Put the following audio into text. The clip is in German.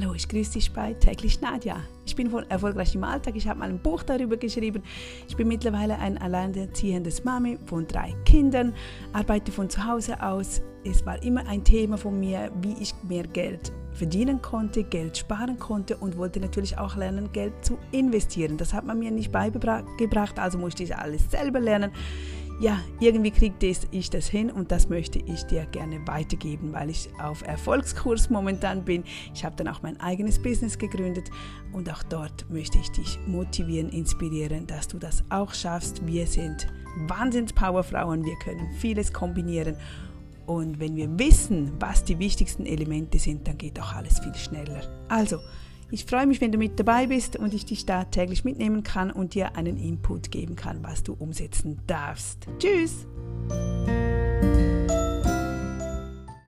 Hallo, ich grüße dich bei täglich Nadja. Ich bin von erfolgreich im Alltag. Ich habe mal ein Buch darüber geschrieben. Ich bin mittlerweile ein alleinerziehendes Mami von drei Kindern, arbeite von zu Hause aus. Es war immer ein Thema von mir, wie ich mehr Geld verdienen konnte, Geld sparen konnte und wollte natürlich auch lernen, Geld zu investieren. Das hat man mir nicht beigebracht, also musste ich alles selber lernen ja, irgendwie kriegte ich das hin und das möchte ich dir gerne weitergeben, weil ich auf Erfolgskurs momentan bin. Ich habe dann auch mein eigenes Business gegründet und auch dort möchte ich dich motivieren, inspirieren, dass du das auch schaffst. Wir sind Wahnsinns-Powerfrauen, wir können vieles kombinieren und wenn wir wissen, was die wichtigsten Elemente sind, dann geht auch alles viel schneller. Also, ich freue mich, wenn du mit dabei bist und ich dich da täglich mitnehmen kann und dir einen Input geben kann, was du umsetzen darfst. Tschüss!